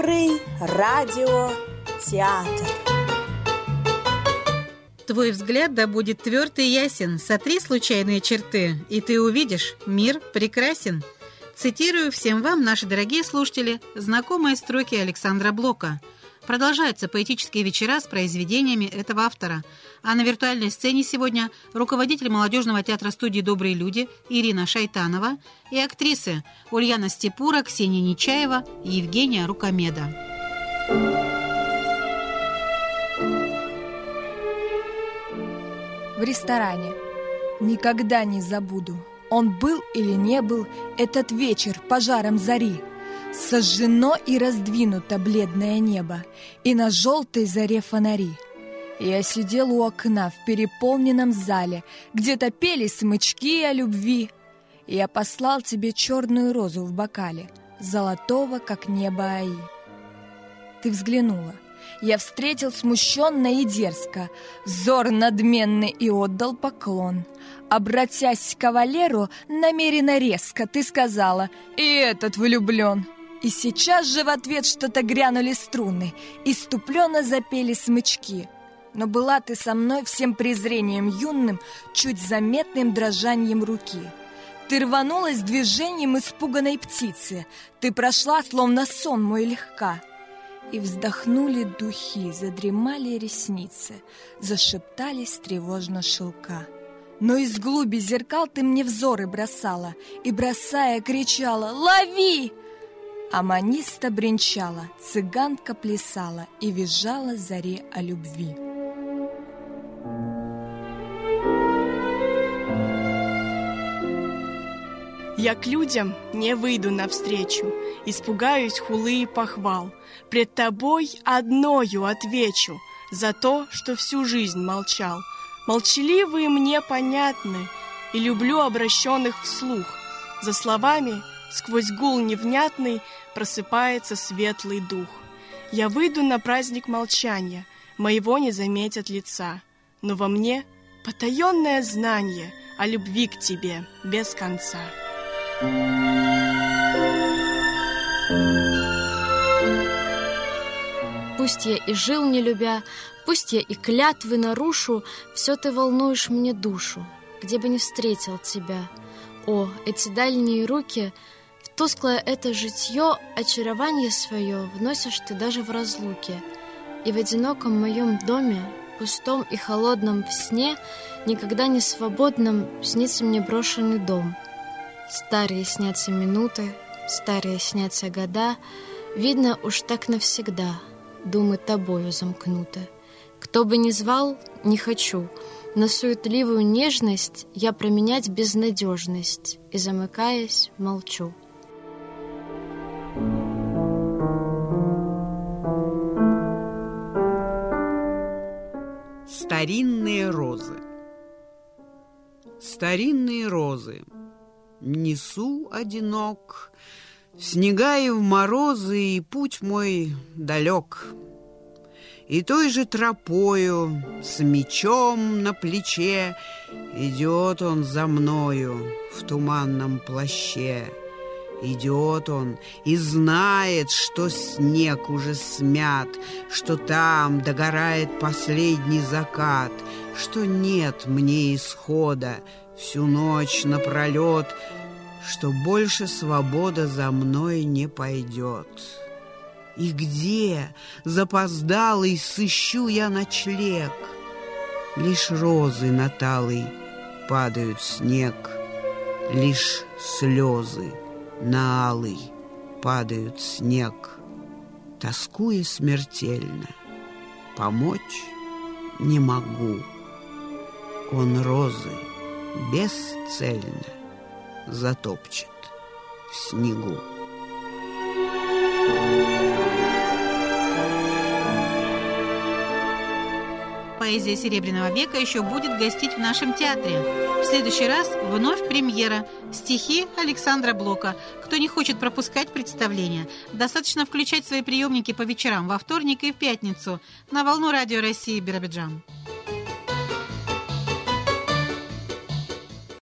Добрый радиотеатр. Твой взгляд да будет тверд и ясен. Сотри случайные черты, и ты увидишь, мир прекрасен. Цитирую всем вам, наши дорогие слушатели, знакомые строки Александра Блока. Продолжаются поэтические вечера с произведениями этого автора. А на виртуальной сцене сегодня руководитель молодежного театра студии «Добрые люди» Ирина Шайтанова и актрисы Ульяна Степура, Ксения Нечаева и Евгения Рукомеда. В ресторане. Никогда не забуду. Он был или не был этот вечер пожаром зари. Сожжено и раздвинуто бледное небо, и на желтой заре фонари. Я сидел у окна в переполненном зале, где-то пели смычки о любви. Я послал тебе черную розу в бокале, золотого, как небо Аи. Ты взглянула. Я встретил смущенно и дерзко, взор надменный и отдал поклон — Обратясь к кавалеру, намеренно резко ты сказала «И этот влюблен». И сейчас же в ответ что-то грянули струны, Иступленно запели смычки. Но была ты со мной всем презрением юным, Чуть заметным дрожанием руки. Ты рванулась движением испуганной птицы, Ты прошла, словно сон мой легка. И вздохнули духи, задремали ресницы, Зашептались тревожно шелка. Но из глуби зеркал ты мне взоры бросала И, бросая, кричала «Лови!» Аманиста бренчала, цыганка плясала И визжала заре о любви. Я к людям не выйду навстречу, Испугаюсь хулы и похвал. Пред тобой одною отвечу За то, что всю жизнь молчал — Молчаливые мне понятны, И люблю обращенных вслух. За словами сквозь гул невнятный Просыпается светлый дух. Я выйду на праздник молчания, Моего не заметят лица, Но во мне потаенное знание О любви к тебе без конца. Пусть я и жил не любя, Пусть я и клятвы нарушу, Все ты волнуешь мне душу, Где бы не встретил тебя. О, эти дальние руки, Тусклое это житье Очарование свое Вносишь ты даже в разлуке. И в одиноком моем доме, Пустом и холодном в сне, Никогда не свободном Снится мне брошенный дом. Старые снятся минуты, Старые снятся года, Видно уж так навсегда Думы тобою замкнуты. Кто бы ни звал, не хочу. На суетливую нежность я променять безнадежность и, замыкаясь, молчу. Старинные розы. Старинные розы. Несу одинок В снега и в морозы, И путь мой далек — и той же тропою, с мечом на плече, Идет он за мною в туманном плаще. Идет он и знает, что снег уже смят, Что там догорает последний закат, Что нет мне исхода всю ночь напролет, Что больше свобода за мной не пойдет. И где, запоздалый, сыщу я ночлег? Лишь розы на талой падают снег, Лишь слезы на алый падают снег. Тоскуя смертельно, помочь не могу. Он розы бесцельно затопчет в снегу. Поэзия Серебряного века еще будет гостить в нашем театре. В следующий раз вновь премьера «Стихи Александра Блока». Кто не хочет пропускать представление, достаточно включать свои приемники по вечерам во вторник и в пятницу на волну радио России Биробиджан.